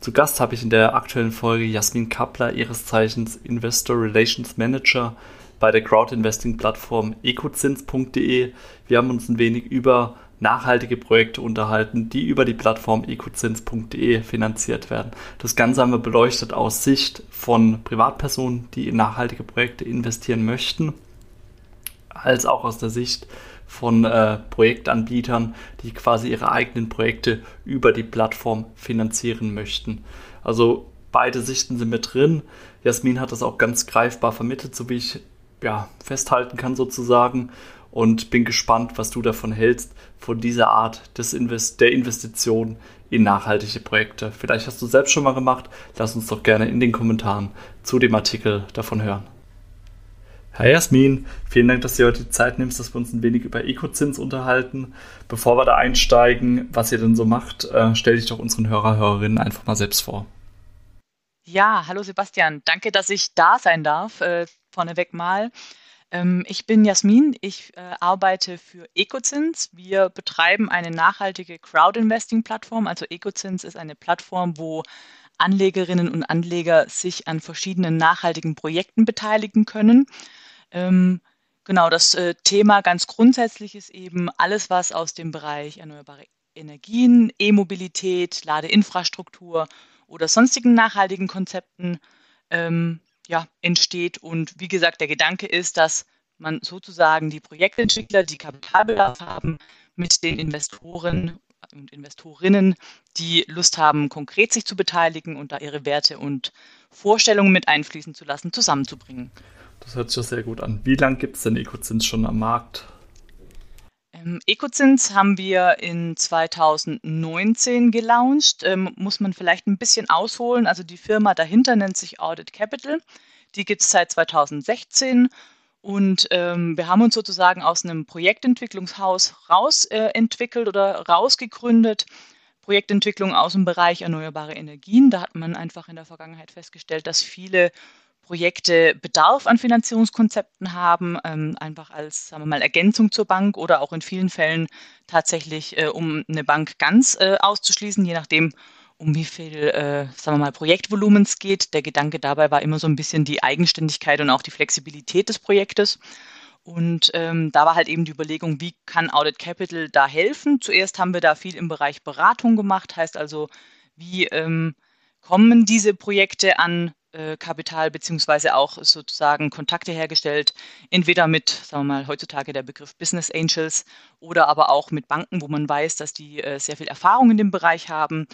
Zu Gast habe ich in der aktuellen Folge Jasmin Kappler, ihres Zeichens Investor Relations Manager bei der Crowd-Investing-Plattform ecozins.de. Wir haben uns ein wenig über nachhaltige Projekte unterhalten, die über die Plattform ecozins.de finanziert werden. Das Ganze haben wir beleuchtet aus Sicht von Privatpersonen, die in nachhaltige Projekte investieren möchten, als auch aus der Sicht von äh, Projektanbietern, die quasi ihre eigenen Projekte über die Plattform finanzieren möchten. Also beide Sichten sind mit drin. Jasmin hat das auch ganz greifbar vermittelt, so wie ich ja, festhalten kann sozusagen. Und bin gespannt, was du davon hältst, von dieser Art des Invest der Investition in nachhaltige Projekte. Vielleicht hast du selbst schon mal gemacht. Lass uns doch gerne in den Kommentaren zu dem Artikel davon hören. Hi Jasmin, vielen Dank, dass du heute die Zeit nimmst, dass wir uns ein wenig über Ecozins unterhalten. Bevor wir da einsteigen, was ihr denn so macht, äh, stell dich doch unseren Hörer, Hörerinnen einfach mal selbst vor. Ja, hallo Sebastian, danke, dass ich da sein darf. Äh, vorneweg mal. Ähm, ich bin Jasmin, ich äh, arbeite für Ecozins. Wir betreiben eine nachhaltige Crowd-Investing-Plattform. Also Ecozins ist eine Plattform, wo Anlegerinnen und Anleger sich an verschiedenen nachhaltigen Projekten beteiligen können. Ähm, genau, das äh, Thema ganz grundsätzlich ist eben alles, was aus dem Bereich erneuerbare Energien, E-Mobilität, Ladeinfrastruktur oder sonstigen nachhaltigen Konzepten ähm, ja, entsteht. Und wie gesagt, der Gedanke ist, dass man sozusagen die Projektentwickler, die Kapitalbedarf haben, mit den Investoren und Investorinnen, die Lust haben, konkret sich zu beteiligen und da ihre Werte und Vorstellungen mit einfließen zu lassen, zusammenzubringen. Das hört sich sehr gut an. Wie lange gibt es denn Ecozins schon am Markt? Ähm, Ecozins haben wir in 2019 gelauncht. Ähm, muss man vielleicht ein bisschen ausholen. Also die Firma dahinter nennt sich Audit Capital. Die gibt es seit 2016 und ähm, wir haben uns sozusagen aus einem Projektentwicklungshaus rausentwickelt äh, oder rausgegründet. Projektentwicklung aus dem Bereich erneuerbare Energien. Da hat man einfach in der Vergangenheit festgestellt, dass viele Projekte Bedarf an Finanzierungskonzepten haben, ähm, einfach als, sagen wir mal, Ergänzung zur Bank oder auch in vielen Fällen tatsächlich, äh, um eine Bank ganz äh, auszuschließen, je nachdem, um wie viel, äh, sagen wir mal, Projektvolumen es geht. Der Gedanke dabei war immer so ein bisschen die Eigenständigkeit und auch die Flexibilität des Projektes. Und ähm, da war halt eben die Überlegung, wie kann Audit Capital da helfen? Zuerst haben wir da viel im Bereich Beratung gemacht, heißt also, wie ähm, kommen diese Projekte an Kapital beziehungsweise auch sozusagen Kontakte hergestellt, entweder mit, sagen wir mal, heutzutage der Begriff Business Angels oder aber auch mit Banken, wo man weiß, dass die äh, sehr viel Erfahrung in dem Bereich haben.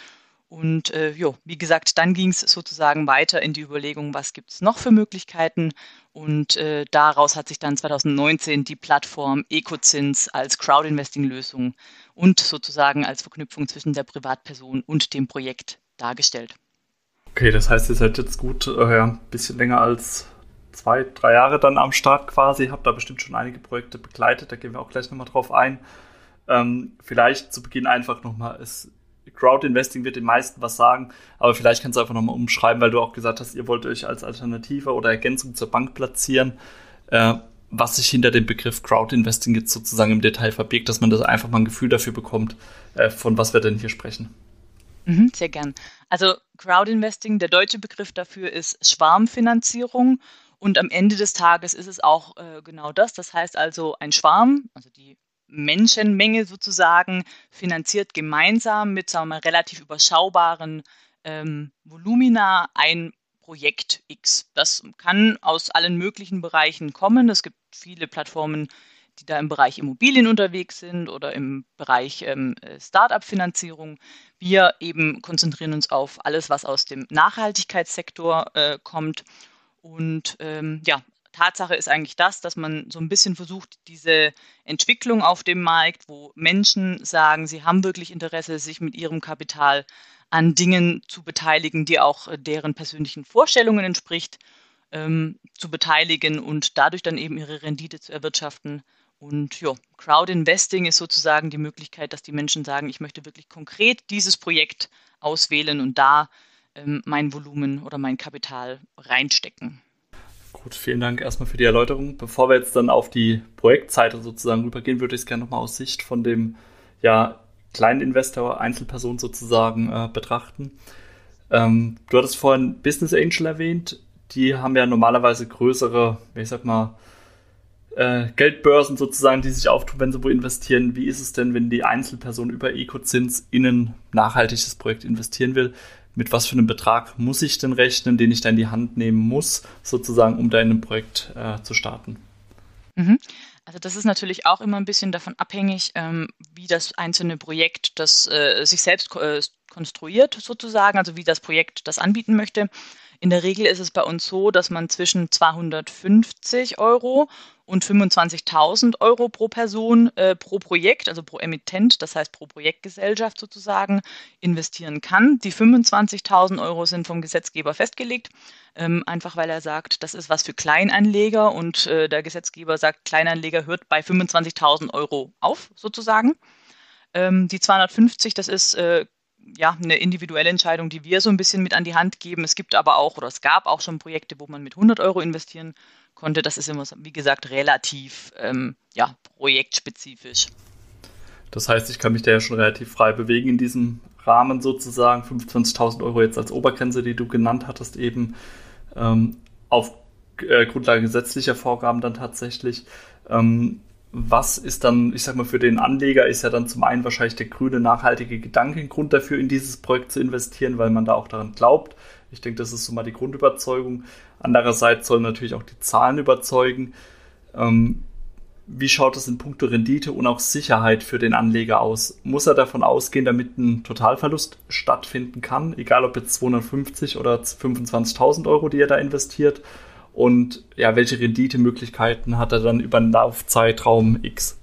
Und äh, jo, wie gesagt, dann ging es sozusagen weiter in die Überlegung, was gibt es noch für Möglichkeiten. Und äh, daraus hat sich dann 2019 die Plattform Ecozins als Crowd-Investing-Lösung und sozusagen als Verknüpfung zwischen der Privatperson und dem Projekt dargestellt. Okay, das heißt, ihr seid jetzt gut äh, ein bisschen länger als zwei, drei Jahre dann am Start quasi. Habt da bestimmt schon einige Projekte begleitet, da gehen wir auch gleich nochmal drauf ein. Ähm, vielleicht zu Beginn einfach nochmal, Crowd Investing wird den meisten was sagen, aber vielleicht kannst du einfach nochmal umschreiben, weil du auch gesagt hast, ihr wollt euch als Alternative oder Ergänzung zur Bank platzieren. Äh, was sich hinter dem Begriff Crowd Investing jetzt sozusagen im Detail verbirgt, dass man das einfach mal ein Gefühl dafür bekommt, äh, von was wir denn hier sprechen. Mhm, sehr gern. Also Crowdinvesting, der deutsche Begriff dafür ist Schwarmfinanzierung. Und am Ende des Tages ist es auch äh, genau das. Das heißt also, ein Schwarm, also die Menschenmenge sozusagen, finanziert gemeinsam mit sagen wir mal, relativ überschaubaren ähm, Volumina ein Projekt X. Das kann aus allen möglichen Bereichen kommen. Es gibt viele Plattformen, die da im Bereich Immobilien unterwegs sind oder im Bereich ähm, Start-up-Finanzierung. Wir eben konzentrieren uns auf alles, was aus dem Nachhaltigkeitssektor äh, kommt. Und ähm, ja, Tatsache ist eigentlich das, dass man so ein bisschen versucht, diese Entwicklung auf dem Markt, wo Menschen sagen, sie haben wirklich Interesse, sich mit ihrem Kapital an Dingen zu beteiligen, die auch äh, deren persönlichen Vorstellungen entspricht, ähm, zu beteiligen und dadurch dann eben ihre Rendite zu erwirtschaften. Und ja, Crowd-Investing ist sozusagen die Möglichkeit, dass die Menschen sagen, ich möchte wirklich konkret dieses Projekt auswählen und da ähm, mein Volumen oder mein Kapital reinstecken. Gut, vielen Dank erstmal für die Erläuterung. Bevor wir jetzt dann auf die Projektseite sozusagen rübergehen, würde ich es gerne nochmal aus Sicht von dem ja, kleinen Investor, Einzelperson sozusagen äh, betrachten. Ähm, du hattest vorhin Business Angel erwähnt. Die haben ja normalerweise größere, ich sag mal, äh, Geldbörsen sozusagen, die sich auftun, wenn sie wo investieren. Wie ist es denn, wenn die Einzelperson über Ecozins in ein nachhaltiges Projekt investieren will? Mit was für einem Betrag muss ich denn rechnen, den ich da in die Hand nehmen muss, sozusagen, um da in einem Projekt äh, zu starten? Mhm. Also das ist natürlich auch immer ein bisschen davon abhängig, ähm, wie das einzelne Projekt das äh, sich selbst äh, konstruiert sozusagen, also wie das Projekt das anbieten möchte. In der Regel ist es bei uns so, dass man zwischen 250 Euro und 25.000 Euro pro Person äh, pro Projekt, also pro Emittent, das heißt pro Projektgesellschaft sozusagen, investieren kann. Die 25.000 Euro sind vom Gesetzgeber festgelegt, ähm, einfach weil er sagt, das ist was für Kleinanleger und äh, der Gesetzgeber sagt, Kleinanleger hört bei 25.000 Euro auf sozusagen. Ähm, die 250, das ist äh, ja, eine individuelle Entscheidung, die wir so ein bisschen mit an die Hand geben. Es gibt aber auch oder es gab auch schon Projekte, wo man mit 100 Euro investieren konnte. Das ist immer, wie gesagt, relativ ähm, ja, projektspezifisch. Das heißt, ich kann mich da ja schon relativ frei bewegen in diesem Rahmen sozusagen. 25.000 Euro jetzt als Obergrenze, die du genannt hattest, eben ähm, auf äh, Grundlage gesetzlicher Vorgaben dann tatsächlich. Ähm, was ist dann, ich sag mal, für den Anleger ist ja dann zum einen wahrscheinlich der grüne, nachhaltige Gedankengrund dafür, in dieses Projekt zu investieren, weil man da auch daran glaubt. Ich denke, das ist so mal die Grundüberzeugung. Andererseits sollen natürlich auch die Zahlen überzeugen. Ähm, wie schaut es in puncto Rendite und auch Sicherheit für den Anleger aus? Muss er davon ausgehen, damit ein Totalverlust stattfinden kann, egal ob jetzt 250 oder 25.000 Euro, die er da investiert? und ja, welche Renditemöglichkeiten hat er dann über einen Laufzeitraum X?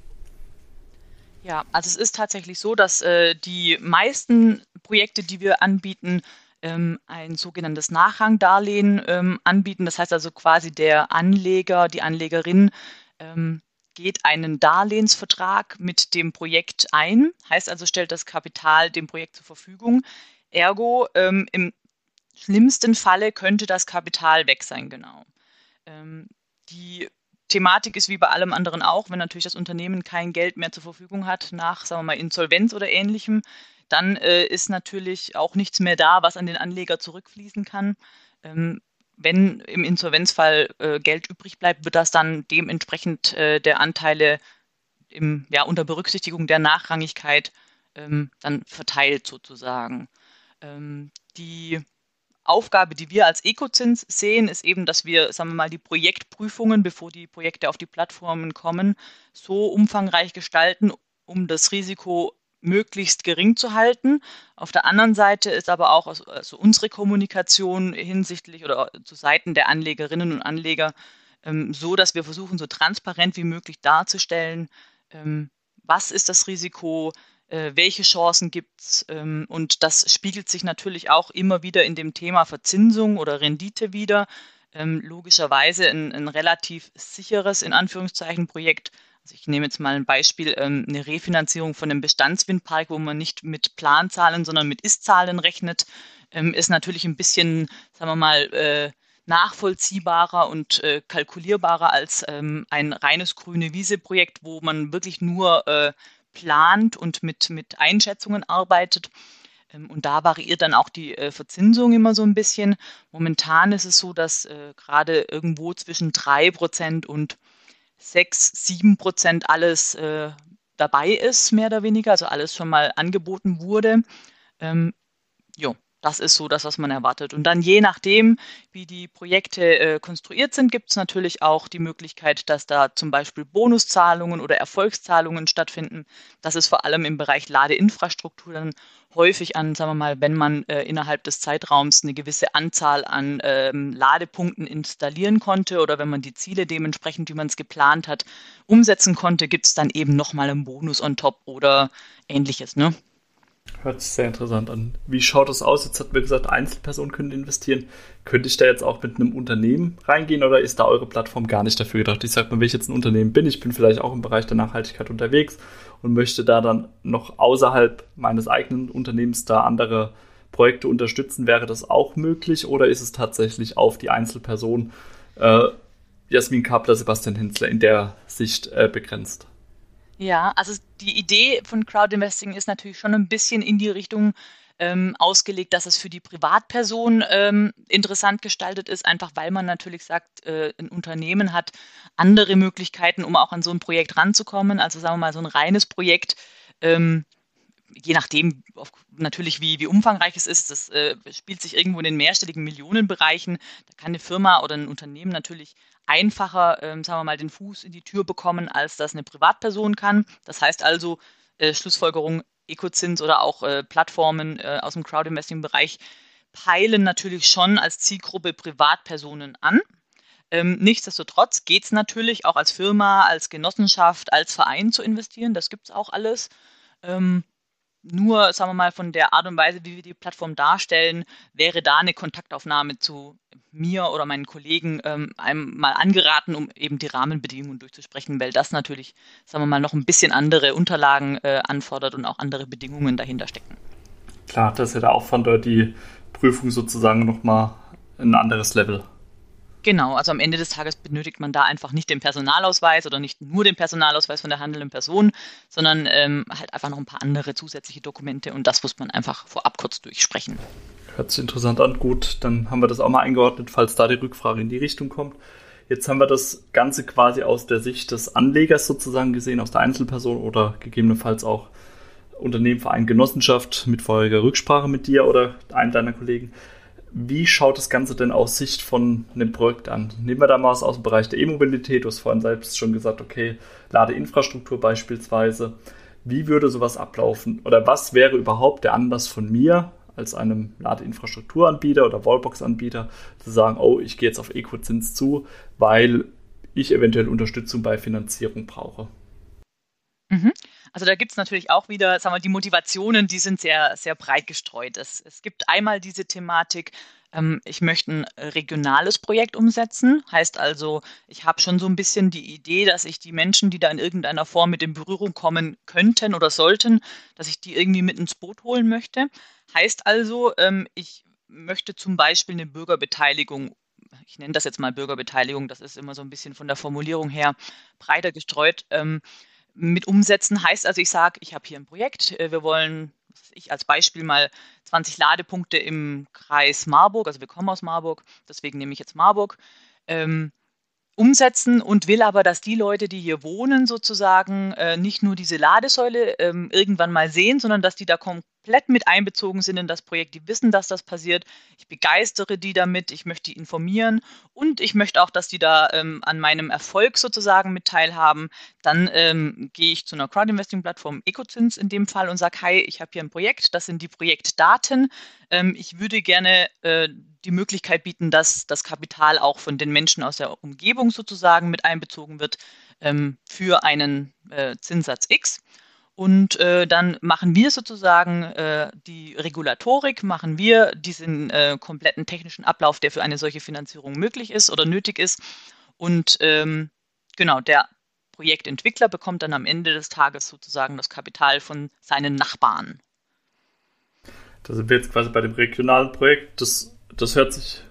Ja, also es ist tatsächlich so, dass äh, die meisten Projekte, die wir anbieten, ähm, ein sogenanntes Nachrangdarlehen ähm, anbieten. Das heißt also quasi der Anleger, die Anlegerin ähm, geht einen Darlehensvertrag mit dem Projekt ein, heißt also stellt das Kapital dem Projekt zur Verfügung. Ergo, ähm, im schlimmsten Falle könnte das Kapital weg sein, genau. Ähm, die Thematik ist wie bei allem anderen auch, wenn natürlich das Unternehmen kein Geld mehr zur Verfügung hat nach, sagen wir mal, Insolvenz oder ähnlichem, dann äh, ist natürlich auch nichts mehr da, was an den Anleger zurückfließen kann. Ähm, wenn im Insolvenzfall äh, Geld übrig bleibt, wird das dann dementsprechend äh, der Anteile im, ja, unter Berücksichtigung der Nachrangigkeit ähm, dann verteilt sozusagen. Ähm, die Aufgabe, die wir als Ecozins sehen, ist eben, dass wir, sagen wir mal, die Projektprüfungen, bevor die Projekte auf die Plattformen kommen, so umfangreich gestalten, um das Risiko möglichst gering zu halten. Auf der anderen Seite ist aber auch also unsere Kommunikation hinsichtlich oder zu Seiten der Anlegerinnen und Anleger ähm, so, dass wir versuchen, so transparent wie möglich darzustellen, ähm, was ist das Risiko, äh, welche Chancen gibt es. Ähm, und das spiegelt sich natürlich auch immer wieder in dem Thema Verzinsung oder Rendite wieder. Ähm, logischerweise ein, ein, relativ sicheres, in Anführungszeichen, Projekt. Ich nehme jetzt mal ein Beispiel, ähm, eine Refinanzierung von einem Bestandswindpark, wo man nicht mit Planzahlen, sondern mit Ist-Zahlen rechnet, ähm, ist natürlich ein bisschen, sagen wir mal, äh, nachvollziehbarer und äh, kalkulierbarer als ähm, ein reines grüne Wiese-Projekt, wo man wirklich nur äh, plant und mit, mit Einschätzungen arbeitet. Und da variiert dann auch die Verzinsung immer so ein bisschen. Momentan ist es so, dass gerade irgendwo zwischen 3% und 6, 7% alles äh, dabei ist, mehr oder weniger, also alles schon mal angeboten wurde. Ähm, jo, das ist so das, was man erwartet. Und dann je nachdem, wie die Projekte äh, konstruiert sind, gibt es natürlich auch die Möglichkeit, dass da zum Beispiel Bonuszahlungen oder Erfolgszahlungen stattfinden. Das ist vor allem im Bereich Ladeinfrastruktur dann häufig an, sagen wir mal, wenn man äh, innerhalb des Zeitraums eine gewisse Anzahl an ähm, Ladepunkten installieren konnte oder wenn man die Ziele dementsprechend, wie man es geplant hat, umsetzen konnte, gibt es dann eben nochmal einen Bonus on top oder ähnliches. Ne? Hört sich sehr interessant an. Wie schaut das aus? Jetzt hat mir gesagt, Einzelpersonen können investieren. Könnte ich da jetzt auch mit einem Unternehmen reingehen oder ist da eure Plattform gar nicht dafür gedacht? Ich sage mal, wenn ich jetzt ein Unternehmen bin, ich bin vielleicht auch im Bereich der Nachhaltigkeit unterwegs und möchte da dann noch außerhalb meines eigenen Unternehmens da andere Projekte unterstützen, wäre das auch möglich oder ist es tatsächlich auf die Einzelperson äh, Jasmin Kapler, Sebastian Hinzler in der Sicht äh, begrenzt? Ja, also die Idee von Crowdinvesting ist natürlich schon ein bisschen in die Richtung ähm, ausgelegt, dass es für die Privatperson ähm, interessant gestaltet ist, einfach weil man natürlich sagt, äh, ein Unternehmen hat andere Möglichkeiten, um auch an so ein Projekt ranzukommen. Also sagen wir mal, so ein reines Projekt. Ähm, je nachdem auf, natürlich, wie, wie umfangreich es ist, das äh, spielt sich irgendwo in den mehrstelligen Millionenbereichen. Da kann eine Firma oder ein Unternehmen natürlich einfacher, ähm, sagen wir mal, den Fuß in die Tür bekommen, als das eine Privatperson kann. Das heißt also, äh, Schlussfolgerung, Ecozins oder auch äh, Plattformen äh, aus dem Crowdinvesting-Bereich peilen natürlich schon als Zielgruppe Privatpersonen an. Ähm, nichtsdestotrotz geht es natürlich auch als Firma, als Genossenschaft, als Verein zu investieren. Das gibt es auch alles. Ähm, nur, sagen wir mal, von der Art und Weise, wie wir die Plattform darstellen, wäre da eine Kontaktaufnahme zu mir oder meinen Kollegen ähm, einem mal angeraten, um eben die Rahmenbedingungen durchzusprechen, weil das natürlich, sagen wir mal, noch ein bisschen andere Unterlagen äh, anfordert und auch andere Bedingungen dahinter stecken. Klar, das ist ja der Aufwand die Prüfung sozusagen nochmal ein anderes Level. Genau, also am Ende des Tages benötigt man da einfach nicht den Personalausweis oder nicht nur den Personalausweis von der handelnden Person, sondern ähm, halt einfach noch ein paar andere zusätzliche Dokumente und das muss man einfach vorab kurz durchsprechen. Hört sich interessant an. Gut, dann haben wir das auch mal eingeordnet, falls da die Rückfrage in die Richtung kommt. Jetzt haben wir das Ganze quasi aus der Sicht des Anlegers sozusagen gesehen, aus der Einzelperson oder gegebenenfalls auch Unternehmen, Verein, Genossenschaft mit vorheriger Rücksprache mit dir oder einem deiner Kollegen. Wie schaut das Ganze denn aus Sicht von einem Projekt an? Nehmen wir da mal aus dem Bereich der E-Mobilität. Du hast vorhin selbst schon gesagt, okay, Ladeinfrastruktur beispielsweise. Wie würde sowas ablaufen? Oder was wäre überhaupt der Anlass von mir als einem Ladeinfrastrukturanbieter oder Wallbox-Anbieter zu sagen, oh, ich gehe jetzt auf Ecozins zu, weil ich eventuell Unterstützung bei Finanzierung brauche? Mhm. Also da gibt es natürlich auch wieder, sagen wir, die Motivationen, die sind sehr, sehr breit gestreut. Es, es gibt einmal diese Thematik, ähm, ich möchte ein regionales Projekt umsetzen. Heißt also, ich habe schon so ein bisschen die Idee, dass ich die Menschen, die da in irgendeiner Form mit in Berührung kommen könnten oder sollten, dass ich die irgendwie mit ins Boot holen möchte. Heißt also, ähm, ich möchte zum Beispiel eine Bürgerbeteiligung ich nenne das jetzt mal Bürgerbeteiligung, das ist immer so ein bisschen von der Formulierung her breiter gestreut, ähm, mit umsetzen. Heißt also, ich sage, ich habe hier ein Projekt, äh, wir wollen, ich als Beispiel mal 20 Ladepunkte im Kreis Marburg, also wir kommen aus Marburg, deswegen nehme ich jetzt Marburg, ähm, umsetzen und will aber, dass die Leute, die hier wohnen, sozusagen äh, nicht nur diese Ladesäule ähm, irgendwann mal sehen, sondern dass die da komplett mit einbezogen sind in das Projekt. Die wissen, dass das passiert. Ich begeistere die damit. Ich möchte die informieren und ich möchte auch, dass die da ähm, an meinem Erfolg sozusagen mit teilhaben. Dann ähm, gehe ich zu einer Crowdinvesting-Plattform Ecozins in dem Fall und sage, hi, ich habe hier ein Projekt. Das sind die Projektdaten. Ähm, ich würde gerne äh, die Möglichkeit bieten, dass das Kapital auch von den Menschen aus der Umgebung sozusagen mit einbezogen wird ähm, für einen äh, Zinssatz X. Und äh, dann machen wir sozusagen äh, die Regulatorik, machen wir diesen äh, kompletten technischen Ablauf, der für eine solche Finanzierung möglich ist oder nötig ist. Und ähm, genau, der Projektentwickler bekommt dann am Ende des Tages sozusagen das Kapital von seinen Nachbarn. Da sind wir jetzt quasi bei dem regionalen Projekt. Das, das hört sich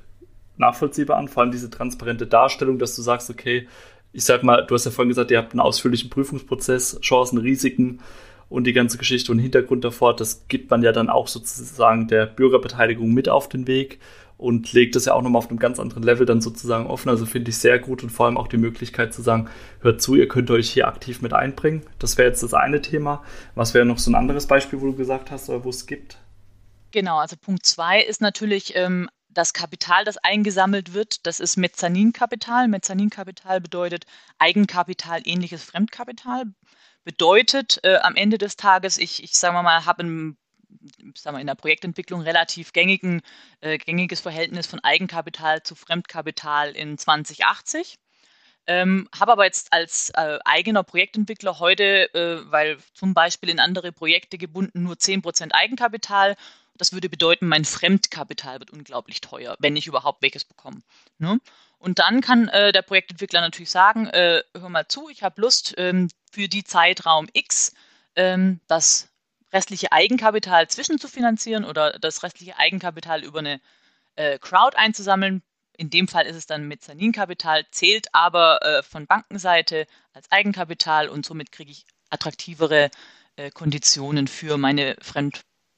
nachvollziehbar an, vor allem diese transparente Darstellung, dass du sagst, okay, ich sag mal, du hast ja vorhin gesagt, ihr habt einen ausführlichen Prüfungsprozess, Chancen, Risiken und die ganze Geschichte und Hintergrund davor, das gibt man ja dann auch sozusagen der Bürgerbeteiligung mit auf den Weg und legt das ja auch nochmal auf einem ganz anderen Level dann sozusagen offen. Also finde ich sehr gut und vor allem auch die Möglichkeit zu sagen, hört zu, ihr könnt euch hier aktiv mit einbringen. Das wäre jetzt das eine Thema. Was wäre noch so ein anderes Beispiel, wo du gesagt hast, wo es gibt? Genau, also Punkt zwei ist natürlich ähm, das Kapital, das eingesammelt wird, das ist Mezzaninkapital. Mezzaninkapital bedeutet Eigenkapital, ähnliches Fremdkapital. Bedeutet äh, am Ende des Tages, ich, ich sage mal, habe in der Projektentwicklung relativ gängigen, äh, gängiges Verhältnis von Eigenkapital zu Fremdkapital in 2080. Ähm, habe aber jetzt als äh, eigener Projektentwickler heute, äh, weil zum Beispiel in andere Projekte gebunden, nur 10% Eigenkapital. Das würde bedeuten, mein Fremdkapital wird unglaublich teuer, wenn ich überhaupt welches bekomme. Ne? Und dann kann äh, der Projektentwickler natürlich sagen, äh, hör mal zu, ich habe Lust ähm, für die Zeitraum X ähm, das restliche Eigenkapital zwischenzufinanzieren oder das restliche Eigenkapital über eine äh, Crowd einzusammeln in dem Fall ist es dann Mezzaninkapital, zählt aber äh, von Bankenseite als Eigenkapital und somit kriege ich attraktivere äh, Konditionen für meine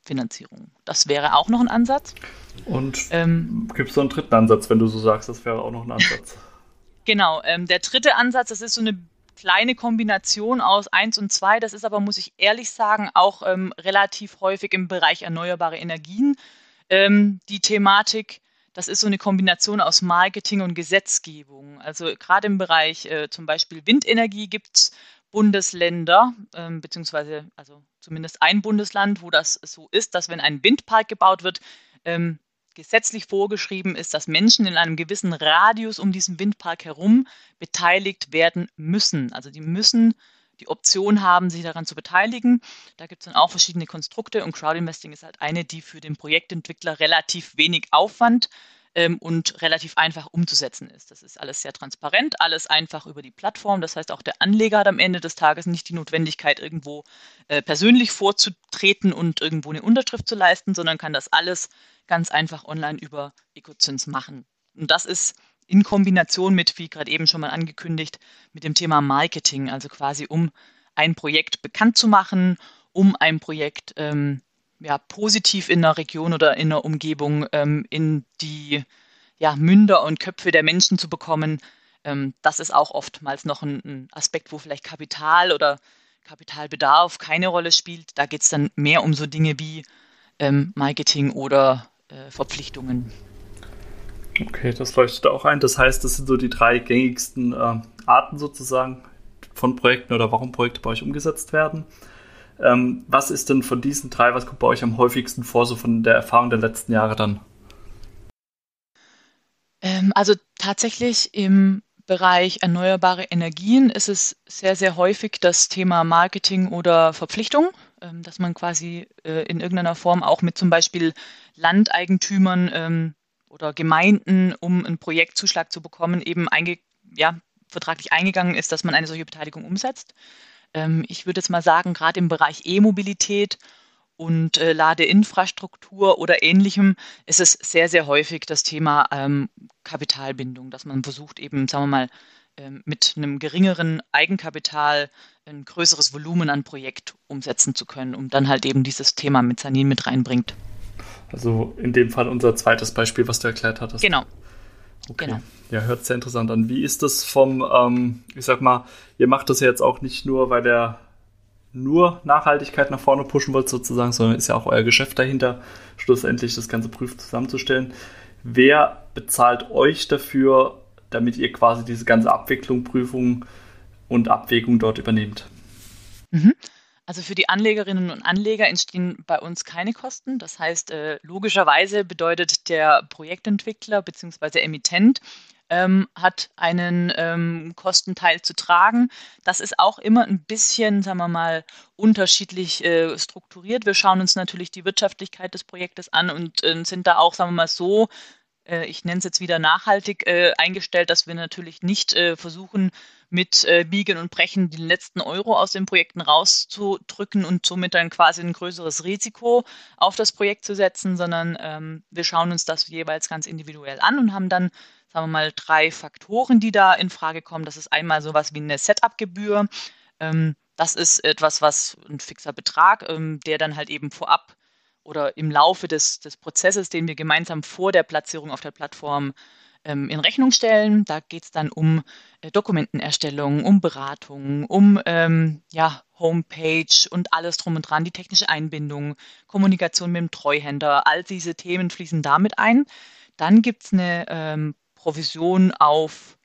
Fremdfinanzierung. Das wäre auch noch ein Ansatz. Und ähm, gibt es noch einen dritten Ansatz, wenn du so sagst, das wäre auch noch ein Ansatz? genau, ähm, der dritte Ansatz, das ist so eine kleine Kombination aus 1 und 2. Das ist aber, muss ich ehrlich sagen, auch ähm, relativ häufig im Bereich erneuerbare Energien ähm, die Thematik das ist so eine Kombination aus Marketing und Gesetzgebung. Also gerade im Bereich äh, zum Beispiel Windenergie gibt es Bundesländer, ähm, beziehungsweise also zumindest ein Bundesland, wo das so ist, dass wenn ein Windpark gebaut wird, ähm, gesetzlich vorgeschrieben ist, dass Menschen in einem gewissen Radius um diesen Windpark herum beteiligt werden müssen. Also die müssen die Option haben, sich daran zu beteiligen. Da gibt es dann auch verschiedene Konstrukte und Crowdinvesting ist halt eine, die für den Projektentwickler relativ wenig Aufwand ähm, und relativ einfach umzusetzen ist. Das ist alles sehr transparent, alles einfach über die Plattform. Das heißt, auch der Anleger hat am Ende des Tages nicht die Notwendigkeit, irgendwo äh, persönlich vorzutreten und irgendwo eine Unterschrift zu leisten, sondern kann das alles ganz einfach online über EcoZins machen. Und das ist in Kombination mit, wie gerade eben schon mal angekündigt, mit dem Thema Marketing, also quasi um ein Projekt bekannt zu machen, um ein Projekt ähm, ja, positiv in der Region oder in der Umgebung ähm, in die ja, Münder und Köpfe der Menschen zu bekommen. Ähm, das ist auch oftmals noch ein, ein, Aspekt, wo vielleicht Kapital oder Kapitalbedarf keine Rolle spielt. Da geht es dann mehr um so Dinge wie ähm, Marketing oder äh, Verpflichtungen. Okay, das leuchtet auch ein. Das heißt, das sind so die drei gängigsten äh, Arten sozusagen von Projekten oder warum Projekte bei euch umgesetzt werden. Ähm, was ist denn von diesen drei, was kommt bei euch am häufigsten vor, so von der Erfahrung der letzten Jahre dann? Ähm, also tatsächlich im Bereich erneuerbare Energien ist es sehr, sehr häufig das Thema Marketing oder Verpflichtung, ähm, dass man quasi äh, in irgendeiner Form auch mit zum Beispiel Landeigentümern ähm, oder Gemeinden, um einen Projektzuschlag zu bekommen, eben einge ja, vertraglich eingegangen ist, dass man eine solche Beteiligung umsetzt. Ähm, ich würde jetzt mal sagen, gerade im Bereich E-Mobilität und äh, Ladeinfrastruktur oder ähnlichem ist es sehr, sehr häufig das Thema ähm, Kapitalbindung, dass man versucht eben, sagen wir mal, ähm, mit einem geringeren Eigenkapital ein größeres Volumen an Projekt umsetzen zu können, um dann halt eben dieses Thema Mezzanin mit reinbringt. Also in dem Fall unser zweites Beispiel, was du erklärt hattest. Genau. Okay. Genau. Ja, hört sehr interessant an. Wie ist das vom, ähm, ich sag mal, ihr macht das ja jetzt auch nicht nur, weil ihr nur Nachhaltigkeit nach vorne pushen wollt sozusagen, sondern ist ja auch euer Geschäft dahinter, schlussendlich das ganze Prüf zusammenzustellen. Wer bezahlt euch dafür, damit ihr quasi diese ganze Abwicklung, Prüfung und Abwägung dort übernehmt? Mhm. Also für die Anlegerinnen und Anleger entstehen bei uns keine Kosten. Das heißt, äh, logischerweise bedeutet der Projektentwickler bzw. Emittent ähm, hat einen ähm, Kostenteil zu tragen. Das ist auch immer ein bisschen, sagen wir mal, unterschiedlich äh, strukturiert. Wir schauen uns natürlich die Wirtschaftlichkeit des Projektes an und äh, sind da auch, sagen wir mal, so äh, ich nenne es jetzt wieder nachhaltig äh, eingestellt, dass wir natürlich nicht äh, versuchen, mit äh, Biegen und Brechen den letzten Euro aus den Projekten rauszudrücken und somit dann quasi ein größeres Risiko auf das Projekt zu setzen, sondern ähm, wir schauen uns das jeweils ganz individuell an und haben dann, sagen wir mal, drei Faktoren, die da in Frage kommen. Das ist einmal sowas wie eine Setup-Gebühr. Ähm, das ist etwas, was ein fixer Betrag, ähm, der dann halt eben vorab oder im Laufe des, des Prozesses, den wir gemeinsam vor der Platzierung auf der Plattform ähm, in Rechnung stellen. Da geht es dann um äh, Dokumentenerstellung, um Beratung, um ähm, ja, Homepage und alles drum und dran, die technische Einbindung, Kommunikation mit dem Treuhänder, all diese Themen fließen damit ein. Dann gibt es eine ähm, Provision auf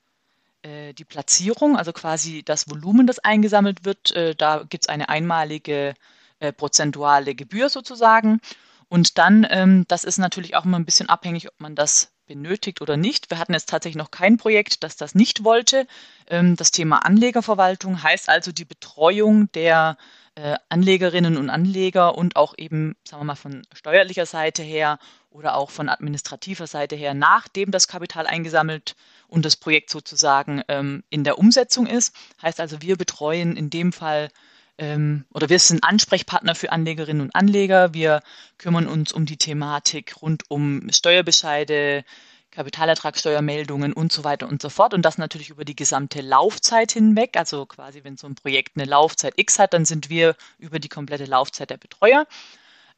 äh, die Platzierung, also quasi das Volumen, das eingesammelt wird. Äh, da gibt es eine einmalige äh, prozentuale Gebühr sozusagen. Und dann, ähm, das ist natürlich auch immer ein bisschen abhängig, ob man das benötigt oder nicht. Wir hatten jetzt tatsächlich noch kein Projekt, das das nicht wollte. Ähm, das Thema Anlegerverwaltung heißt also die Betreuung der äh, Anlegerinnen und Anleger und auch eben, sagen wir mal, von steuerlicher Seite her oder auch von administrativer Seite her, nachdem das Kapital eingesammelt und das Projekt sozusagen ähm, in der Umsetzung ist. Heißt also, wir betreuen in dem Fall ähm, oder wir sind Ansprechpartner für Anlegerinnen und Anleger. Wir kümmern uns um die Thematik rund um Steuerbescheide, Kapitalertragssteuermeldungen und so weiter und so fort. Und das natürlich über die gesamte Laufzeit hinweg. Also quasi, wenn so ein Projekt eine Laufzeit X hat, dann sind wir über die komplette Laufzeit der Betreuer.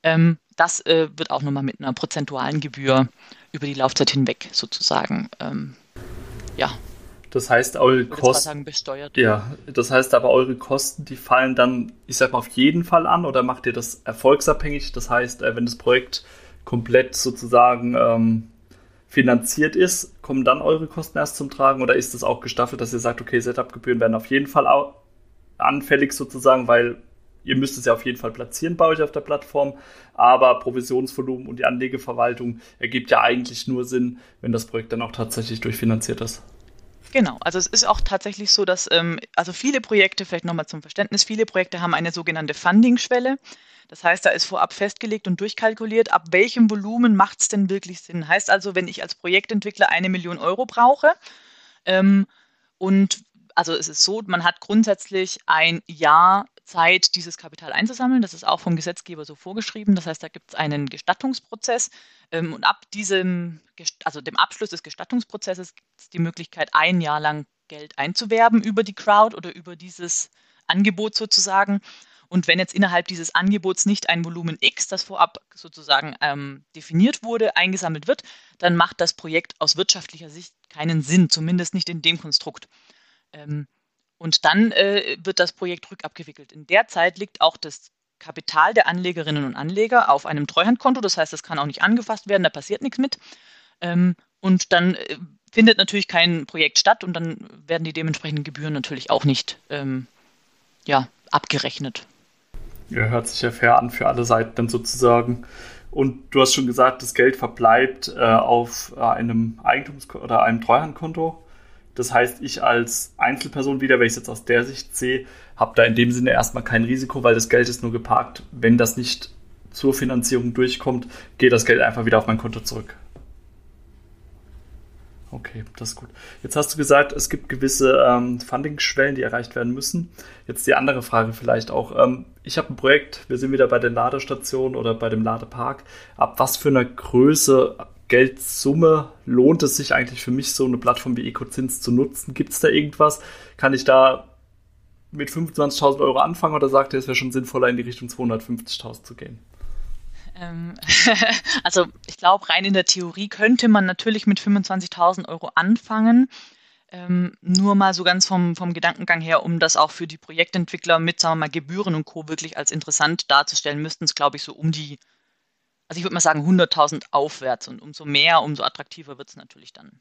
Ähm, das äh, wird auch nochmal mit einer prozentualen Gebühr über die Laufzeit hinweg sozusagen ähm, ja, das heißt, eure Kosten. Ja, das heißt aber, eure Kosten, die fallen dann, ich sag mal, auf jeden Fall an oder macht ihr das erfolgsabhängig? Das heißt, äh, wenn das Projekt komplett sozusagen ähm, finanziert ist, kommen dann eure Kosten erst zum Tragen oder ist das auch gestaffelt, dass ihr sagt, okay, Setup-Gebühren werden auf jeden Fall anfällig sozusagen, weil ihr müsst es ja auf jeden Fall platzieren bei euch auf der Plattform, aber Provisionsvolumen und die Anlegeverwaltung ergibt ja eigentlich nur Sinn, wenn das Projekt dann auch tatsächlich durchfinanziert ist. Genau, also es ist auch tatsächlich so, dass ähm, also viele Projekte, vielleicht nochmal zum Verständnis, viele Projekte haben eine sogenannte Funding-Schwelle. Das heißt, da ist vorab festgelegt und durchkalkuliert, ab welchem Volumen macht es denn wirklich Sinn. Heißt also, wenn ich als Projektentwickler eine Million Euro brauche ähm, und also es ist so, man hat grundsätzlich ein Jahr Zeit, dieses Kapital einzusammeln. Das ist auch vom Gesetzgeber so vorgeschrieben. Das heißt, da gibt es einen Gestattungsprozess. Ähm, und ab diesem, also dem Abschluss des Gestattungsprozesses gibt es die Möglichkeit, ein Jahr lang Geld einzuwerben über die Crowd oder über dieses Angebot sozusagen. Und wenn jetzt innerhalb dieses Angebots nicht ein Volumen X, das vorab sozusagen ähm, definiert wurde, eingesammelt wird, dann macht das Projekt aus wirtschaftlicher Sicht keinen Sinn, zumindest nicht in dem Konstrukt. Ähm, und dann äh, wird das Projekt rückabgewickelt. In der Zeit liegt auch das Kapital der Anlegerinnen und Anleger auf einem Treuhandkonto. Das heißt, das kann auch nicht angefasst werden, da passiert nichts mit. Ähm, und dann äh, findet natürlich kein Projekt statt und dann werden die dementsprechenden Gebühren natürlich auch nicht ähm, ja, abgerechnet. Ja, hört sich ja fair an für alle Seiten dann sozusagen. Und du hast schon gesagt, das Geld verbleibt äh, auf äh, einem Eigentums- oder einem Treuhandkonto. Das heißt, ich als Einzelperson wieder, wenn ich es jetzt aus der Sicht sehe, habe da in dem Sinne erstmal kein Risiko, weil das Geld ist nur geparkt. Wenn das nicht zur Finanzierung durchkommt, geht das Geld einfach wieder auf mein Konto zurück. Okay, das ist gut. Jetzt hast du gesagt, es gibt gewisse ähm, Funding-Schwellen, die erreicht werden müssen. Jetzt die andere Frage vielleicht auch. Ähm, ich habe ein Projekt, wir sind wieder bei der Ladestation oder bei dem Ladepark. Ab was für einer Größe Geldsumme lohnt es sich eigentlich für mich, so eine Plattform wie EcoZins zu nutzen? Gibt es da irgendwas? Kann ich da mit 25.000 Euro anfangen oder sagt ihr, es wäre schon sinnvoller, in die Richtung 250.000 zu gehen? Ähm, also ich glaube, rein in der Theorie könnte man natürlich mit 25.000 Euro anfangen. Ähm, nur mal so ganz vom, vom Gedankengang her, um das auch für die Projektentwickler mit, sagen wir mal, Gebühren und Co. wirklich als interessant darzustellen, müssten es, glaube ich, so um die also ich würde mal sagen 100.000 aufwärts und umso mehr, umso attraktiver wird es natürlich dann.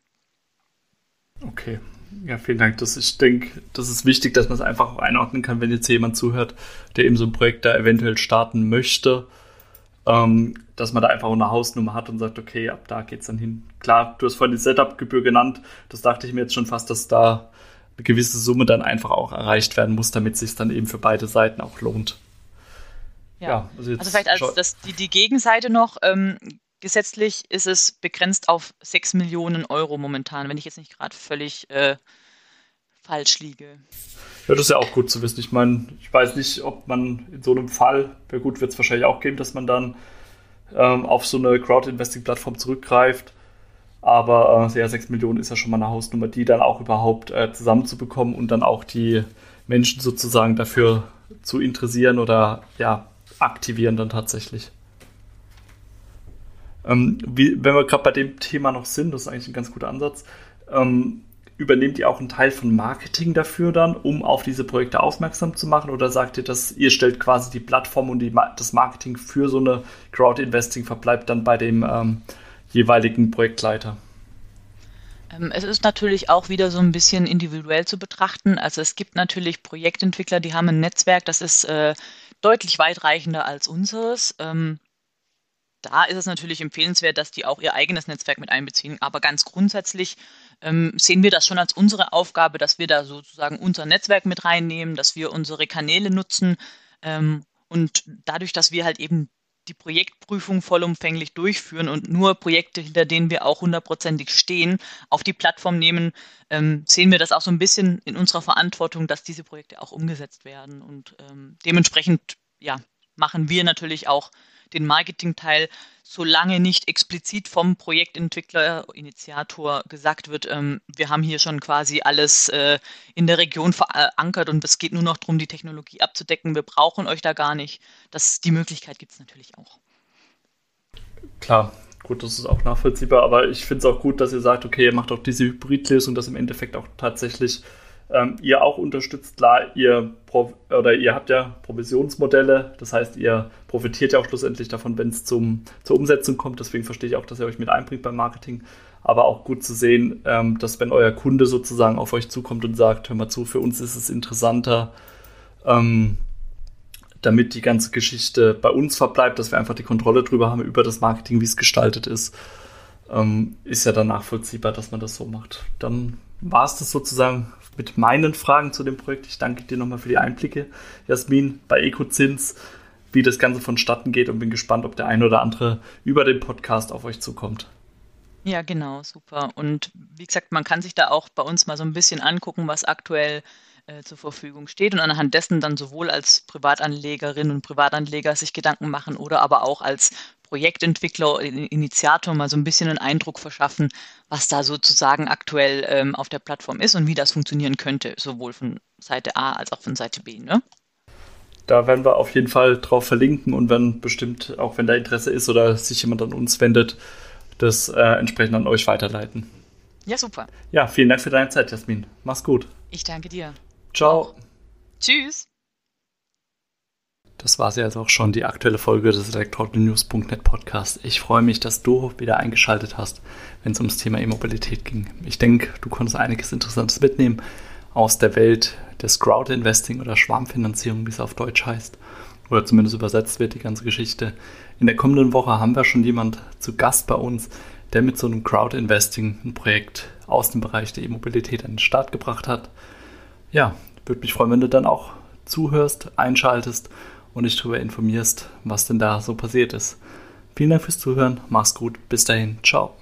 Okay, ja, vielen Dank. Das, ich denke, das ist wichtig, dass man es einfach auch einordnen kann, wenn jetzt jemand zuhört, der eben so ein Projekt da eventuell starten möchte, ähm, dass man da einfach eine Hausnummer hat und sagt, okay, ab da geht es dann hin. Klar, du hast vorhin die Setup-Gebühr genannt. Das dachte ich mir jetzt schon fast, dass da eine gewisse Summe dann einfach auch erreicht werden muss, damit es sich dann eben für beide Seiten auch lohnt. Ja, ja also, also, vielleicht als das, die, die Gegenseite noch. Ähm, gesetzlich ist es begrenzt auf 6 Millionen Euro momentan, wenn ich jetzt nicht gerade völlig äh, falsch liege. Ja, das ist ja auch gut zu wissen. Ich meine, ich weiß nicht, ob man in so einem Fall, ja gut, wird es wahrscheinlich auch geben, dass man dann ähm, auf so eine Crowd-Investing-Plattform zurückgreift. Aber äh, ja, 6 Millionen ist ja schon mal eine Hausnummer, die dann auch überhaupt äh, zusammenzubekommen und dann auch die Menschen sozusagen dafür zu interessieren oder ja, aktivieren dann tatsächlich. Ähm, wie, wenn wir gerade bei dem Thema noch sind, das ist eigentlich ein ganz guter Ansatz, ähm, übernehmt ihr auch einen Teil von Marketing dafür dann, um auf diese Projekte aufmerksam zu machen? Oder sagt ihr, dass ihr stellt quasi die Plattform und die, das Marketing für so eine Crowd-Investing verbleibt dann bei dem ähm, jeweiligen Projektleiter? Ähm, es ist natürlich auch wieder so ein bisschen individuell zu betrachten. Also es gibt natürlich Projektentwickler, die haben ein Netzwerk, das ist äh, deutlich weitreichender als unseres. Ähm, da ist es natürlich empfehlenswert, dass die auch ihr eigenes Netzwerk mit einbeziehen. Aber ganz grundsätzlich ähm, sehen wir das schon als unsere Aufgabe, dass wir da sozusagen unser Netzwerk mit reinnehmen, dass wir unsere Kanäle nutzen ähm, und dadurch, dass wir halt eben die Projektprüfung vollumfänglich durchführen und nur Projekte, hinter denen wir auch hundertprozentig stehen, auf die Plattform nehmen, ähm, sehen wir das auch so ein bisschen in unserer Verantwortung, dass diese Projekte auch umgesetzt werden. Und ähm, dementsprechend, ja, machen wir natürlich auch den Marketingteil, solange nicht explizit vom Projektentwickler, Initiator gesagt wird, ähm, wir haben hier schon quasi alles äh, in der Region verankert und es geht nur noch darum, die Technologie abzudecken. Wir brauchen euch da gar nicht. Das, die Möglichkeit gibt es natürlich auch. Klar, gut, das ist auch nachvollziehbar, aber ich finde es auch gut, dass ihr sagt, okay, ihr macht auch diese Hybridlösung, dass im Endeffekt auch tatsächlich ähm, ihr auch unterstützt. Klar, ihr oder ihr habt ja Provisionsmodelle, das heißt, ihr profitiert ja auch schlussendlich davon, wenn es zur Umsetzung kommt. Deswegen verstehe ich auch, dass ihr euch mit einbringt beim Marketing. Aber auch gut zu sehen, ähm, dass wenn euer Kunde sozusagen auf euch zukommt und sagt, hör mal zu, für uns ist es interessanter, ähm, damit die ganze Geschichte bei uns verbleibt, dass wir einfach die Kontrolle drüber haben, über das Marketing, wie es gestaltet ist, ähm, ist ja dann nachvollziehbar, dass man das so macht. Dann war es das sozusagen mit meinen Fragen zu dem Projekt. Ich danke dir nochmal für die Einblicke, Jasmin, bei Ecozins, wie das Ganze vonstatten geht und bin gespannt, ob der ein oder andere über den Podcast auf euch zukommt. Ja, genau, super. Und wie gesagt, man kann sich da auch bei uns mal so ein bisschen angucken, was aktuell äh, zur Verfügung steht und anhand dessen dann sowohl als Privatanlegerin und Privatanleger sich Gedanken machen oder aber auch als Projektentwickler, Initiator mal so ein bisschen einen Eindruck verschaffen, was da sozusagen aktuell ähm, auf der Plattform ist und wie das funktionieren könnte, sowohl von Seite A als auch von Seite B. Ne? Da werden wir auf jeden Fall drauf verlinken und wenn bestimmt, auch wenn da Interesse ist oder sich jemand an uns wendet, das äh, entsprechend an euch weiterleiten. Ja, super. Ja, vielen Dank für deine Zeit, Jasmin. Mach's gut. Ich danke dir. Ciao. Tschüss. Das war sie also auch schon, die aktuelle Folge des elektronews.net Podcast. Ich freue mich, dass du wieder eingeschaltet hast, wenn es ums Thema E-Mobilität ging. Ich denke, du konntest einiges Interessantes mitnehmen aus der Welt des Crowd-Investing oder Schwarmfinanzierung, wie es auf Deutsch heißt. Oder zumindest übersetzt wird die ganze Geschichte. In der kommenden Woche haben wir schon jemand zu Gast bei uns, der mit so einem Crowd-Investing ein Projekt aus dem Bereich der E-Mobilität an den Start gebracht hat. Ja, würde mich freuen, wenn du dann auch zuhörst, einschaltest und dich darüber informierst, was denn da so passiert ist. Vielen Dank fürs Zuhören, mach's gut, bis dahin, ciao.